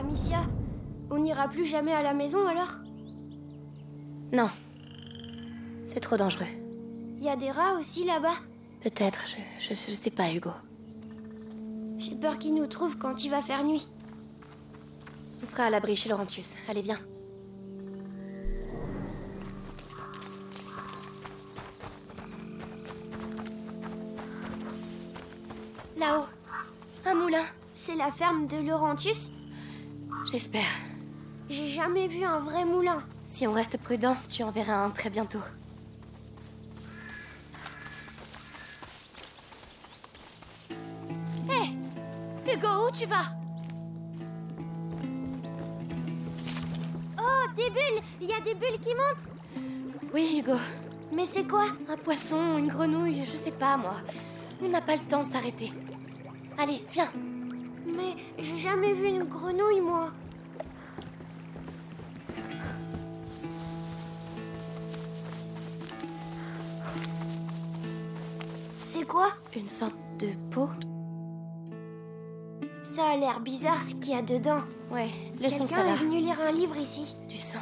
Amicia, on n'ira plus jamais à la maison alors? Non. C'est trop dangereux. Y a des rats aussi là-bas? Peut-être, je, je, je sais pas, Hugo. J'ai peur qu'ils nous trouvent quand il va faire nuit. On sera à l'abri chez Laurentius. Allez, viens. Là-haut, Un moulin. c'est la ferme de Laurentius? J'espère. J'ai jamais vu un vrai moulin. Si on reste prudent, tu en verras un très bientôt. Hé Hugo, où tu vas? Oh, des bulles Il y a des bulles qui montent Oui, Hugo. Mais c'est quoi? Un poisson, une grenouille, je sais pas, moi. On n'a pas le temps de s'arrêter. Allez, viens. Mais j'ai jamais vu une grenouille, moi. C'est quoi? Une sorte de peau Ça a l'air bizarre ce qu'il y a dedans. Ouais, laissons ça Quelqu'un est venu lire un livre ici. Du sang.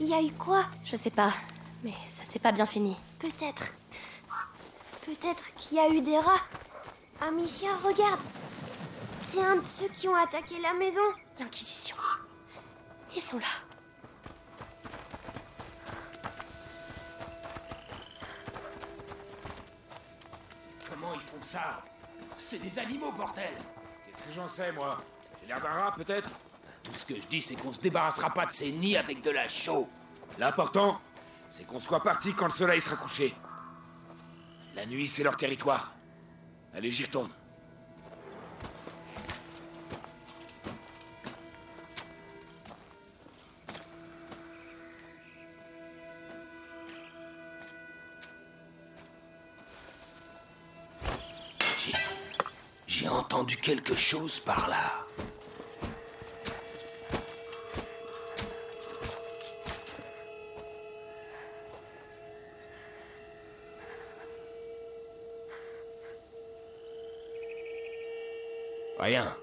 Il y a eu quoi? Je sais pas, mais ça s'est pas bien fini. Peut-être. Peut-être qu'il y a eu des rats. Amicia, regarde. C'est un de ceux qui ont attaqué la maison. L'Inquisition. Ils sont là. Comment ils font ça? C'est des animaux, bordel Qu'est-ce que j'en sais, moi? J'ai l'air d'un rat, peut-être? Tout ce que je dis, c'est qu'on se débarrassera pas de ces nids avec de la chaux. L'important, c'est qu'on soit parti quand le soleil sera couché. La nuit, c'est leur territoire. Allez, j'y retourne. J'ai entendu quelque chose par là. Rien.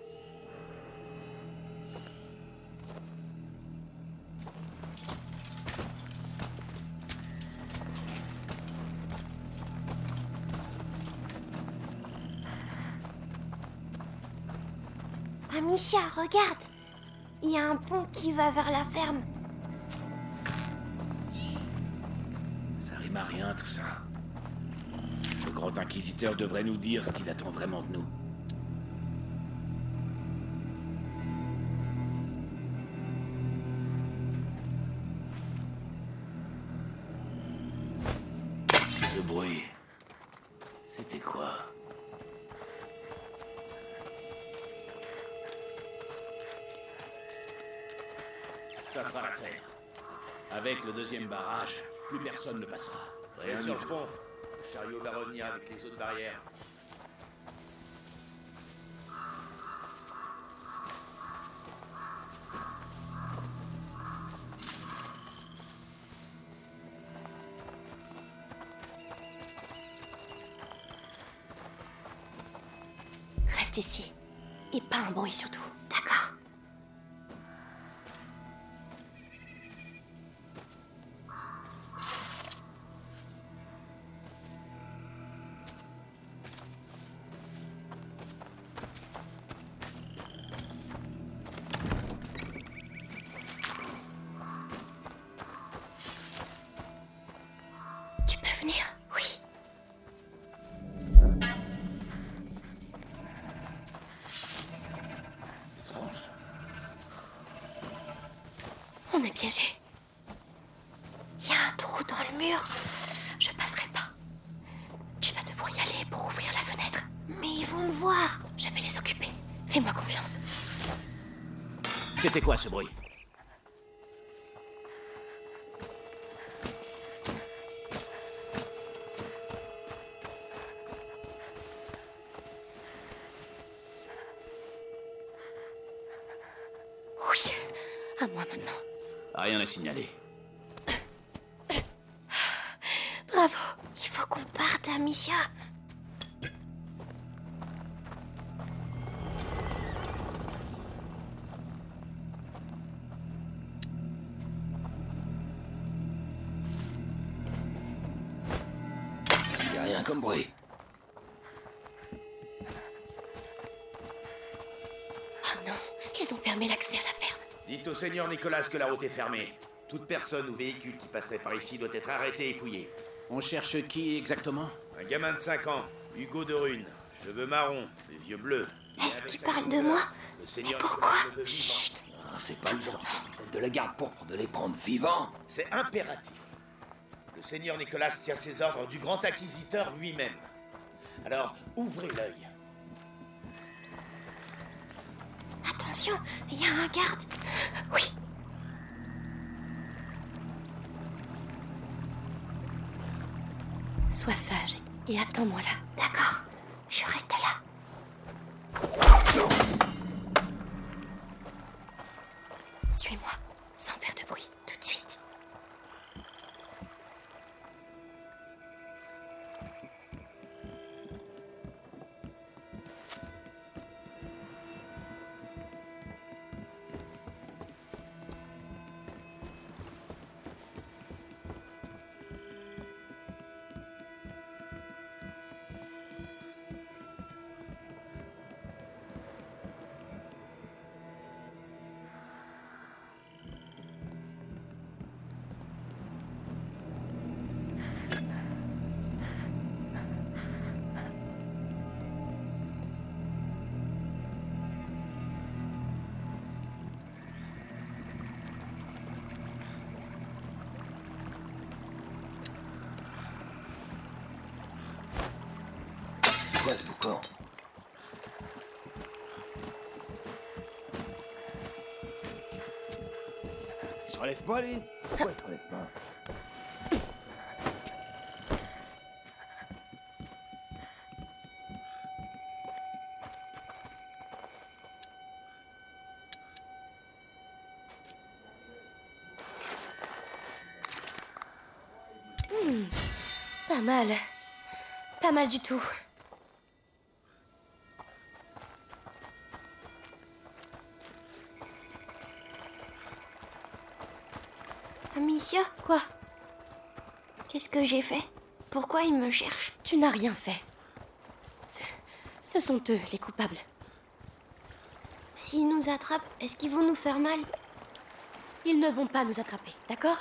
Amicia, regarde. Il y a un pont qui va vers la ferme. Ça rime à rien, tout ça. Le grand inquisiteur devrait nous dire ce qu'il attend vraiment de nous. Ce bruit. Avec le deuxième barrage, plus personne ne passera. Rien sur le pont. Le chariot va revenir avec les autres barrières. Reste ici. Et pas un bruit surtout. Piégé. Il y a un trou dans le mur. Je passerai pas. Tu vas devoir y aller pour ouvrir la fenêtre. Mais ils vont me voir. Je vais les occuper. Fais-moi confiance. C'était quoi ce bruit? Bravo, il faut qu'on parte, Amicia. Il n'y a rien comme bruit. Dites au seigneur Nicolas que la route est fermée. Toute personne ou véhicule qui passerait par ici doit être arrêté et fouillé. On cherche qui exactement? Un gamin de 5 ans, Hugo de Rune, cheveux marrons, les yeux bleus. Est-ce qu'il parle de moi Le seigneur pourquoi vivant. Ah, C'est pas le genre du capitaine de la garde pourpre de les prendre vivants. C'est impératif. Le seigneur Nicolas tient ses ordres du grand acquisiteur lui-même. Alors, ouvrez l'œil. Attention, il y a un garde. Oui. Sois sage et attends-moi là. D'accord, je reste là. Se relève pas, lui Pourquoi il te relève pas Pas mal. Pas mal du tout. Quoi? Qu'est-ce que j'ai fait? Pourquoi il me cherche Tu n'as rien fait. Ce, ce sont eux les coupables. S'ils nous attrapent, est-ce qu'ils vont nous faire mal? Ils ne vont pas nous attraper, d'accord?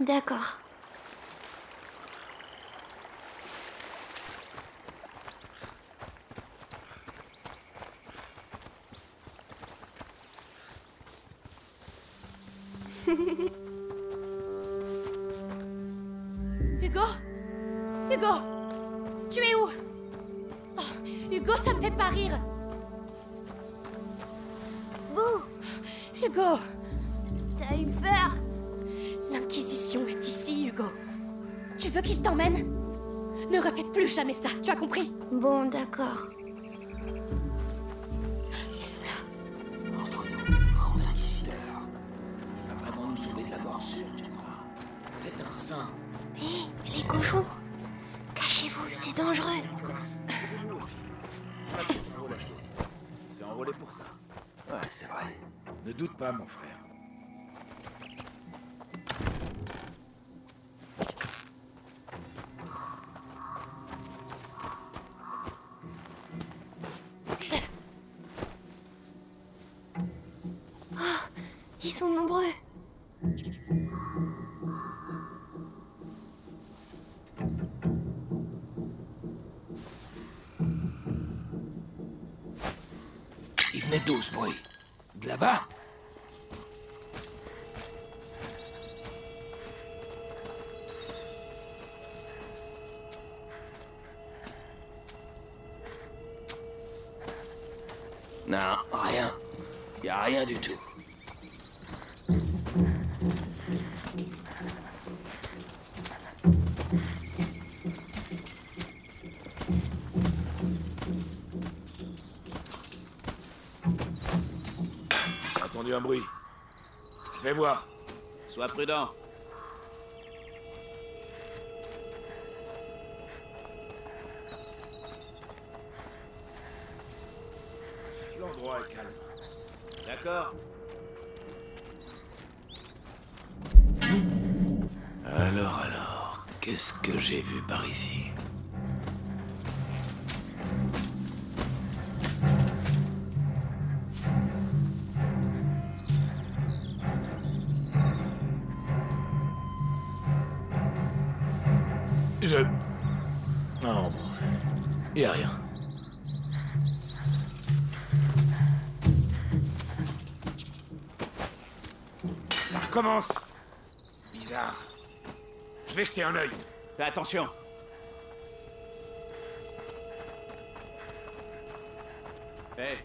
D'accord. Hugo Tu es où? Oh, Hugo, ça me fait pas rire Bouh Hugo T'as eu peur? L'Inquisition est ici, Hugo. Tu veux qu'il t'emmène? Ne refais plus jamais ça, tu as compris? Bon, d'accord. Ils sont là. Entre nous, grand inquisiteur. Il va vraiment nous sauver de la morsure, tu crois? C'est un saint. Hé, les cochons c'est dangereux. C'est enrôlé pour ça. Ouais, c'est vrai. Ne doute pas, mon frère. Ils sont nombreux. Venait d'où ce bruit De là-bas Non, rien. Y a rien du tout. Voir. Sois prudent. L'endroit est calme. D'accord Alors, alors, qu'est-ce que j'ai vu par ici? Je... Non, bon. Y a rien. Ça recommence Bizarre. Je vais jeter un œil. Fais attention. Hé,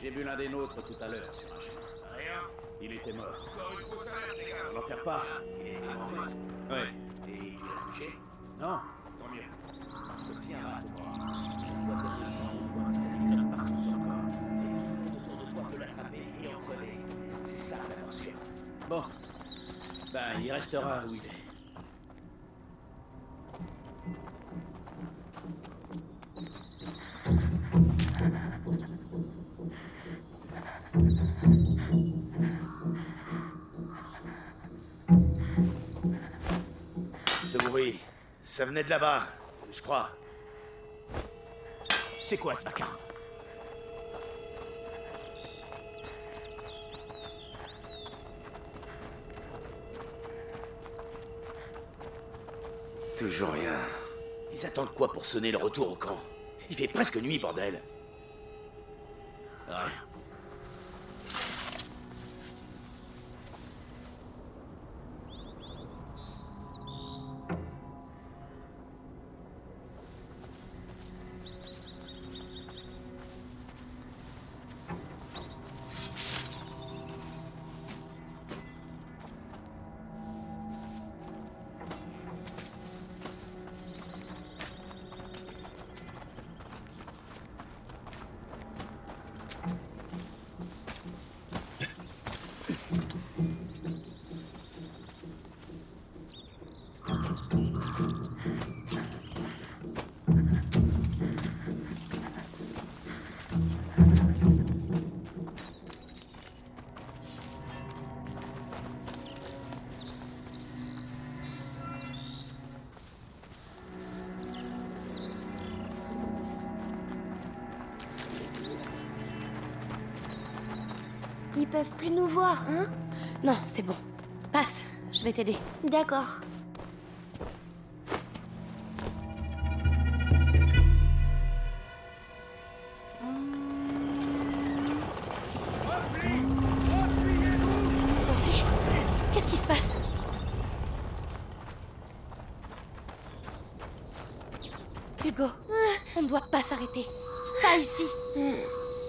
j'ai vu l'un des nôtres tout à l'heure sur un chemin. Rien. Il était mort. Encore une fausse alerte, les gars. On n'en perd pas. Il est mort. Ouais. Et tu l'as touché Non. Tant mieux. C'est aussi un rat noir. Il doit être aussi souvent un partout sur le corps. Et tout autour de toi peut l'attraper et en coller. C'est ça la. Bon. Ben, il restera où il est. ça venait de là-bas, je crois. C'est quoi ce vacarme? Toujours rien. Ils attendent quoi pour sonner le retour au camp? Il fait presque nuit, bordel. Rien. Peuvent plus nous voir, hein? Non, c'est bon. Passe, je vais t'aider. D'accord. Qu'est-ce qui se passe? Hugo, on ne doit pas s'arrêter. Pas ici. Hmm,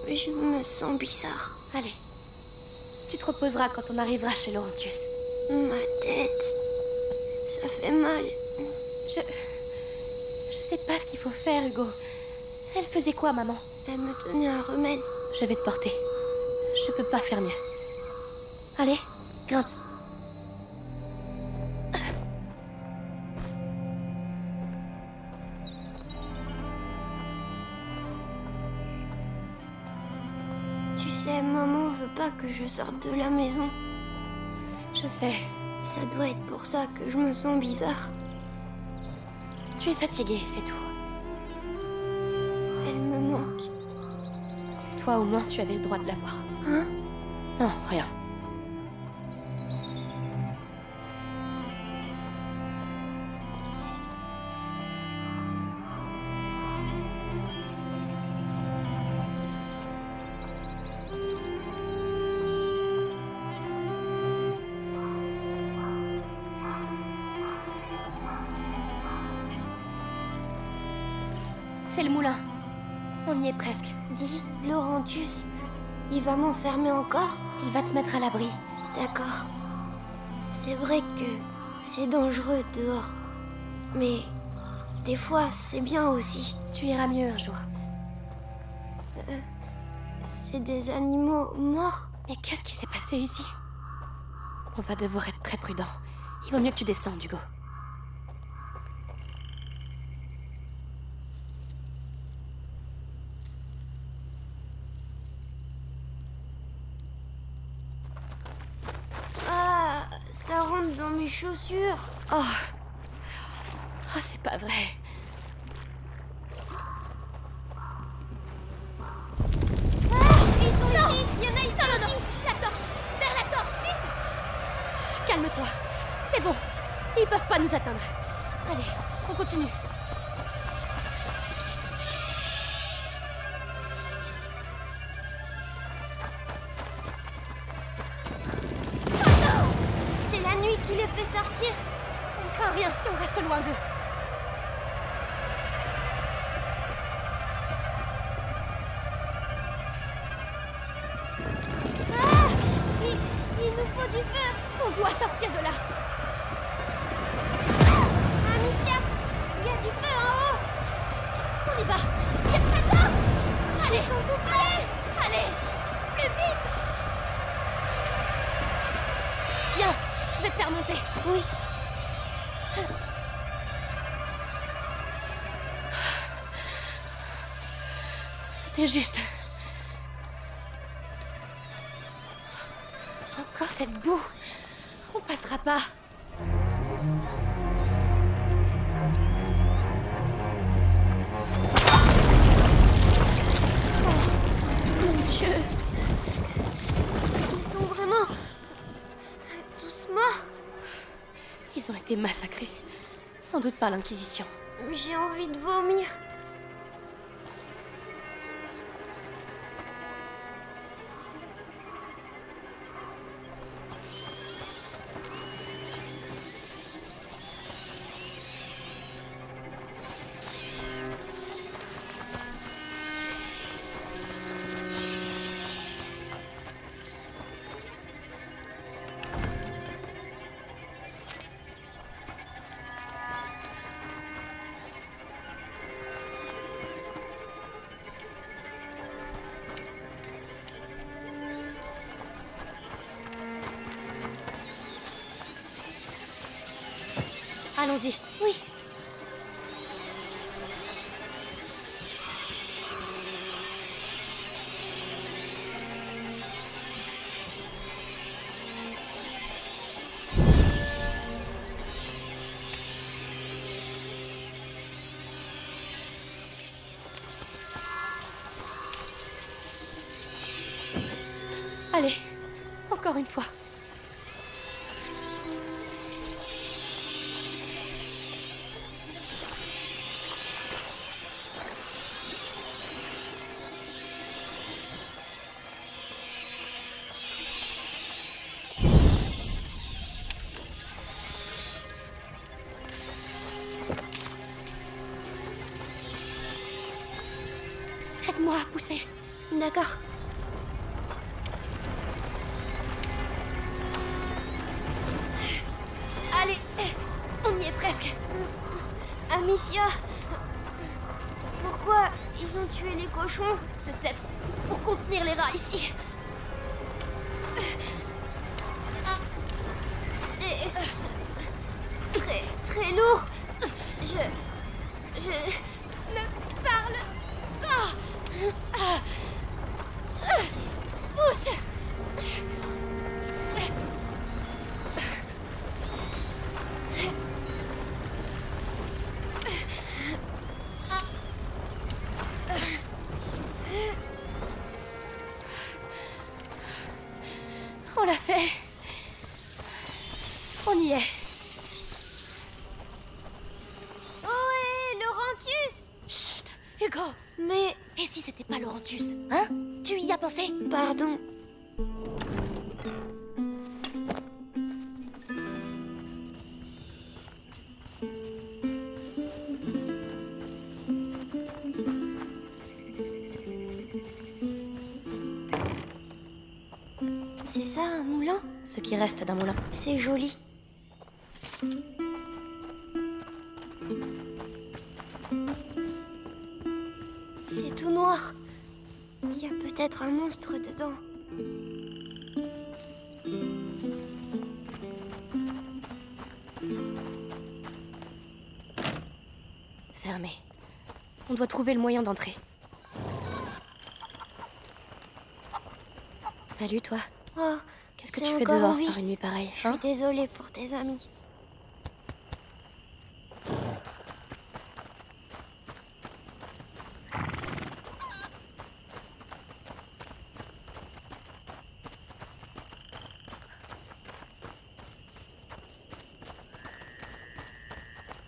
Je me sens bizarre. Tu te reposeras quand on arrivera chez Laurentius. Ma tête. Ça fait mal. Je. Je sais pas ce qu'il faut faire, Hugo. Elle faisait quoi, maman? Elle me donnait un remède. Je vais te porter. Je peux pas faire mieux. Allez, grimpe. Je sorte de la maison. Je sais. Ça doit être pour ça que je me sens bizarre. Tu es fatigué, c'est tout. Elle me manque. Toi, au moins, tu avais le droit de la voir. Hein? Non, rien. C'est le moulin. On y est presque. Dis, Laurentius, il va m'enfermer encore? Il va te mettre à l'abri. D'accord. C'est vrai que c'est dangereux dehors. Mais des fois, c'est bien aussi. Tu iras mieux un jour. C'est des animaux morts? Mais qu'est-ce qui s'est passé ici? On va devoir être très prudent. Il vaut mieux que tu descendes, Hugo. Ah, ça rentre Oh Oh, c'est pas vrai. Ils sont ici. Il y en a ici. Non, non, non La torche Vers la torche, vite Calme-toi. C'est bon. Ils peuvent pas nous atteindre. Allez, On continue. Si reste loin d'eux. Juste. Encore cette boue. On passera pas. Oh, mon Dieu. Ils sont vraiment morts. Ils ont été massacrés. Sans doute par l'Inquisition. J'ai envie de vomir. Pourquoi ils ont tué les cochons Peut-être pour contenir les rats ici. C'est très très lourd. Je je Ne parle pas. Ça un moulin? Ce qui reste d'un moulin. C'est joli. C'est tout noir. Il y a peut-être un monstre dedans. Fermé. On doit trouver le moyen d'entrer. Salut toi. Oh, Qu'est-ce que t'es tu fais dehors par une nuit pareille Je hein suis désolée pour tes amis.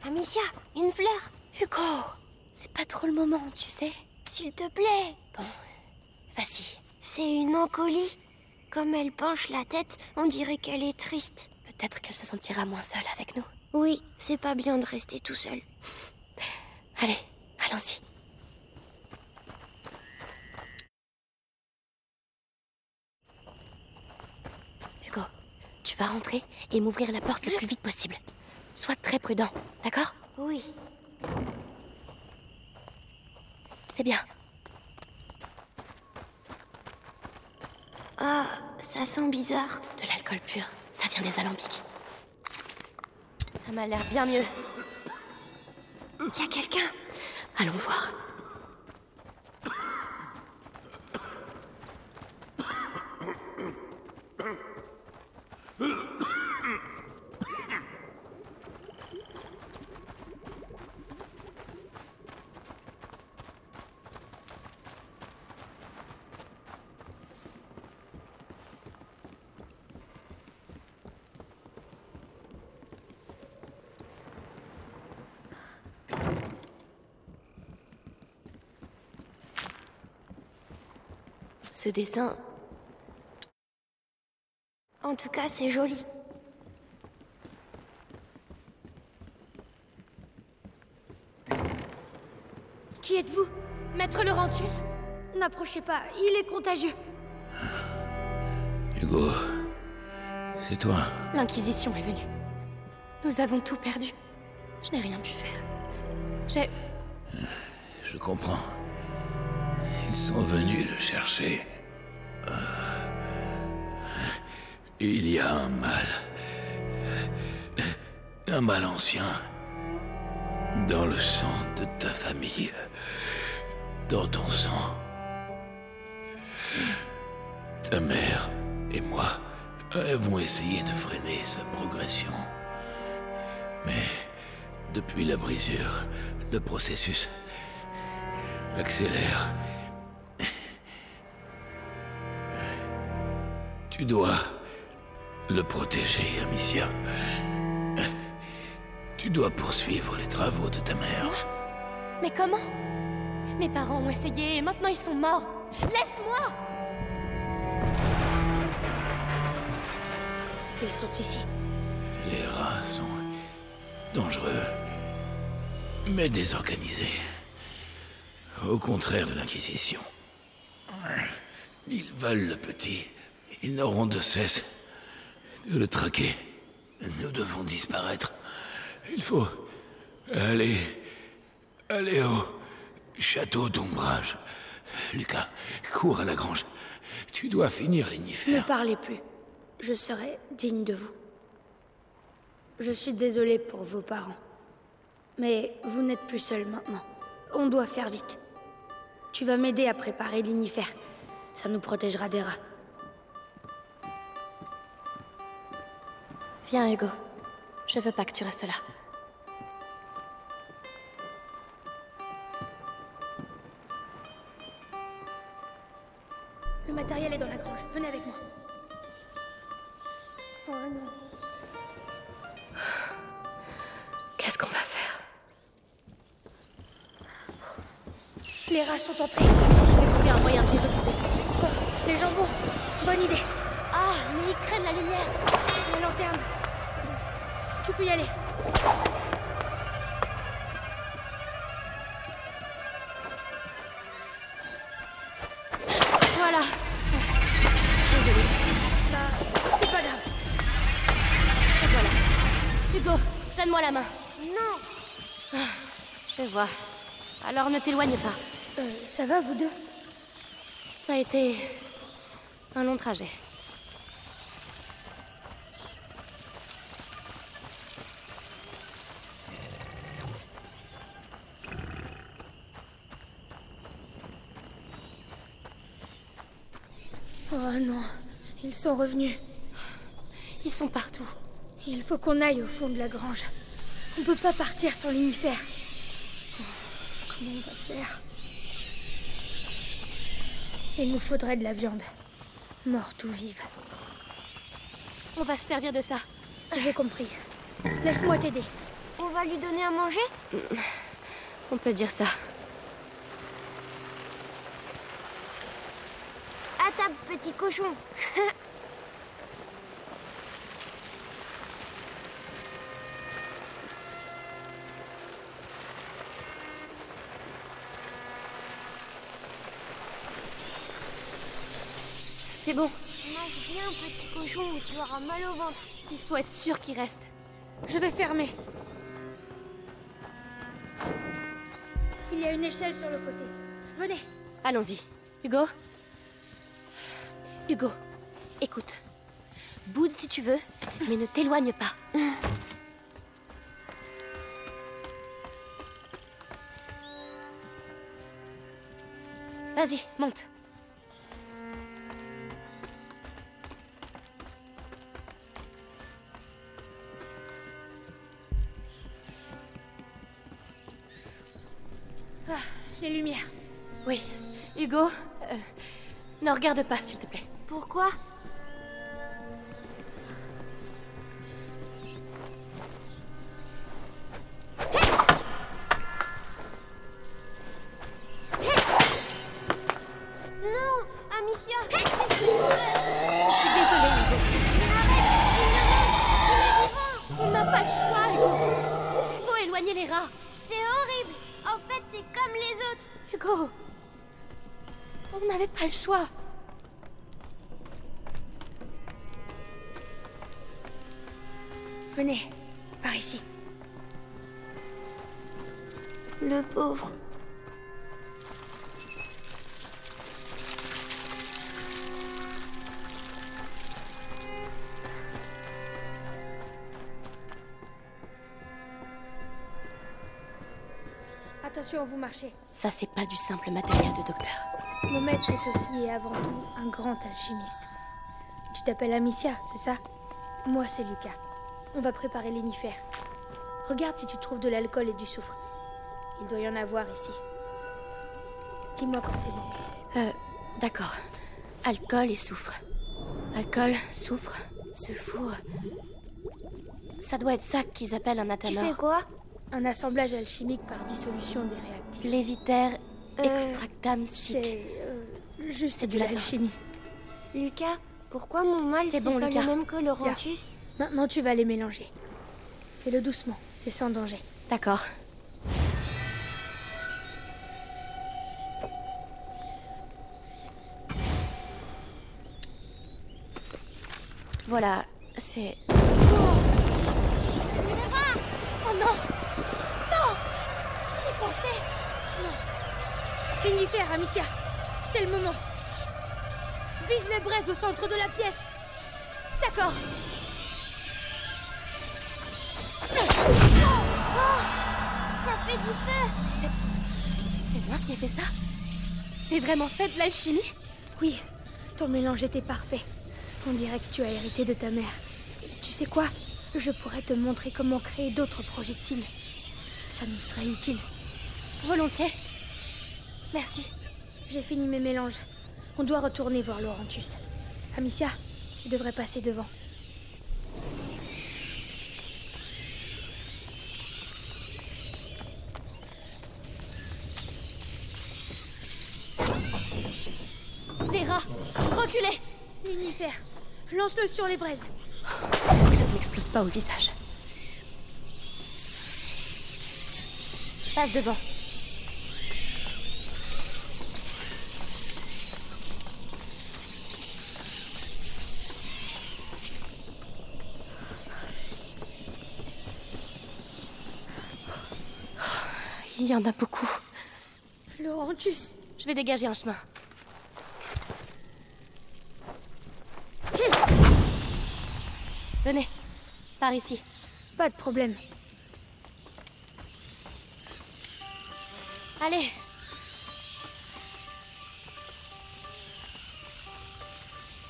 Amicia, Une fleur Hugo, c'est pas trop le moment, tu sais. S'il te plaît. Bon, vas-y. C'est une encolie. Comme elle penche la tête, on dirait qu'elle est triste. Peut-être qu'elle se sentira moins seule avec nous. Oui, c'est pas bien de rester tout seul. Allez, allons-y. Hugo, tu vas rentrer et m'ouvrir la porte le plus vite possible. Sois très prudent, d'accord? Oui. C'est bien. Ah, ça sent bizarre. De l'alcool pur, ça vient des alambics. Ça m'a l'air bien mieux. Y a quelqu'un? Allons voir. Ce dessin, En tout cas, c'est joli. Qui êtes-vous? Maître Laurentius? N'approchez pas, il est contagieux. Hugo, c'est toi. L'Inquisition est venue. Nous avons tout perdu. Je n'ai rien pu faire. J'ai... Je comprends. Sont venus le chercher. Euh, Il y a un mal. Un mal ancien. Dans le sang de ta famille. Dans ton sang. Ta mère et moi avons essayé de freiner sa progression. Mais depuis la brisure, le processus accélère. Tu dois le protéger, Amicia. Tu dois poursuivre les travaux de ta mère. Mais comment Mes parents ont essayé et maintenant ils sont morts. Laisse-moi Ils sont ici. Les rats sont dangereux, mais désorganisés. Au contraire de l'Inquisition. Ils veulent le petit. Ils n'auront de cesse de le traquer. Nous devons disparaître. Il faut aller... aller au château d'ombrage. Lucas, cours à la grange. Tu dois finir Ne l'Ignifère. parlez plus. Je serai digne de vous. Je suis désolée pour vos parents. Mais vous n'êtes plus seul maintenant. On doit faire vite. Tu vas m'aider à préparer l'inifère. Ça nous protégera des rats. Viens, Hugo. Je veux pas que tu restes là. Le matériel est dans la grange. Venez avec moi. Qu'est-ce qu'on va faire? Les rats sont entrés. Je vais trouver un moyen de les occuper. Oh, les jambons. Bonne idée. Ah, mais ils craignent la lumière La lanterne. Tu peux y aller. Voilà Désolée. Bah, c'est pas grave. Et voilà. Hugo, donne-moi la main. Non Je vois. Alors ne t'éloigne pas. Euh, ça va, vous deux? Ça a été un long trajet. Oh non, ils sont revenus. Ils sont partout. Il faut qu'on aille au fond de la grange. On peut pas partir sans l'inifère. Oh, comment on va faire? Il nous faudrait de la viande. Morte ou vive. On va se servir de ça. J'ai compris. Laisse-moi t'aider. On va lui donner à manger? On peut dire ça. Petit cochon. C'est bon. Mange bien, petit cochon, ou tu auras mal au ventre. Il faut être sûr qu'il reste. Je vais fermer. Il y a une échelle sur le côté. Venez. Allons-y. Hugo? Hugo, écoute. Boude si tu veux, mais ne t'éloigne pas. Vas-y, monte. Ah, les lumières. Oui. Hugo, euh, ne regarde pas, s'il te plaît. Pourquoi Attention, vous marchez. Ça, c'est pas du simple matériel de docteur. Mon maître est aussi et avant tout un grand alchimiste. Tu t'appelles Amicia, c'est ça? Moi, c'est Lucas. On va préparer l'énifère. Regarde si tu trouves de l'alcool et du soufre. Il doit y en avoir ici. Dis-moi quand c'est bon. Euh, d'accord. Alcool et soufre. Alcool, soufre, ce four. Ça doit être ça qu'ils appellent un Tu athanor. fais quoi? Un assemblage alchimique par dissolution des réactifs. Léviter Euh, extractam sic. C'est euh, juste C'est de l'alchimie. Lucas, pourquoi mon mal C'est c'est bon, pas Lucas. le même que Laurentus Maintenant, tu vas les mélanger. Fais-le doucement, c'est sans danger. D'accord. Voilà, c'est. Oh non Non J'y pensais C'est le moment Vise les braises au centre de la pièce D'accord Ça fait du feu C'est moi qui ai fait ça J'ai vraiment fait de l'alchimie? Oui, ton mélange était parfait. On dirait que tu as hérité de ta mère. Tu sais quoi? Je pourrais te montrer comment créer d'autres projectiles. Ça nous serait utile. Volontiers. Merci. J'ai fini mes mélanges. On doit retourner voir Laurentus. Amicia, tu devrais passer devant. Des rats Reculez Unifère, lance-le sur les braises. Faut que ça ne m'explose pas au visage. Passe devant. En a beaucoup. Laurentus, Je vais dégager un chemin. Venez, par ici. pas de problème. Allez.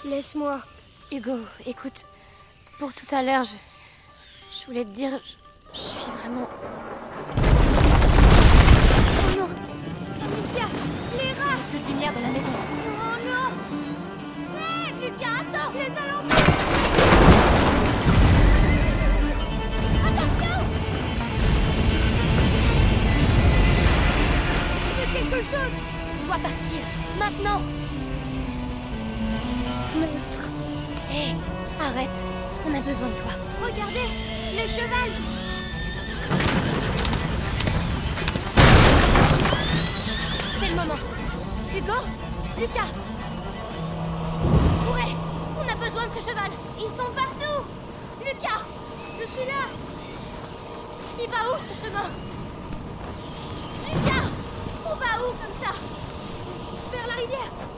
Laisse-moi. Hugo, écoute, pour tout à l'heure, je, je voulais te dire, je, je suis vraiment... Les rats. Plus de lumière dans la maison. Oh non. Hé, hey, Lucas, attends. Les alentours. Attention. Je quelque chose? Je dois partir, maintenant. Maître. Hé, hey, arrête. On a besoin de toi. Regardez Le cheval. C'est le moment. Hugo Lucas Ouais On a besoin de ce cheval. Ils sont partout. Lucas Je suis là. Il va où ce chemin Lucas On va où comme ça? Vers la rivière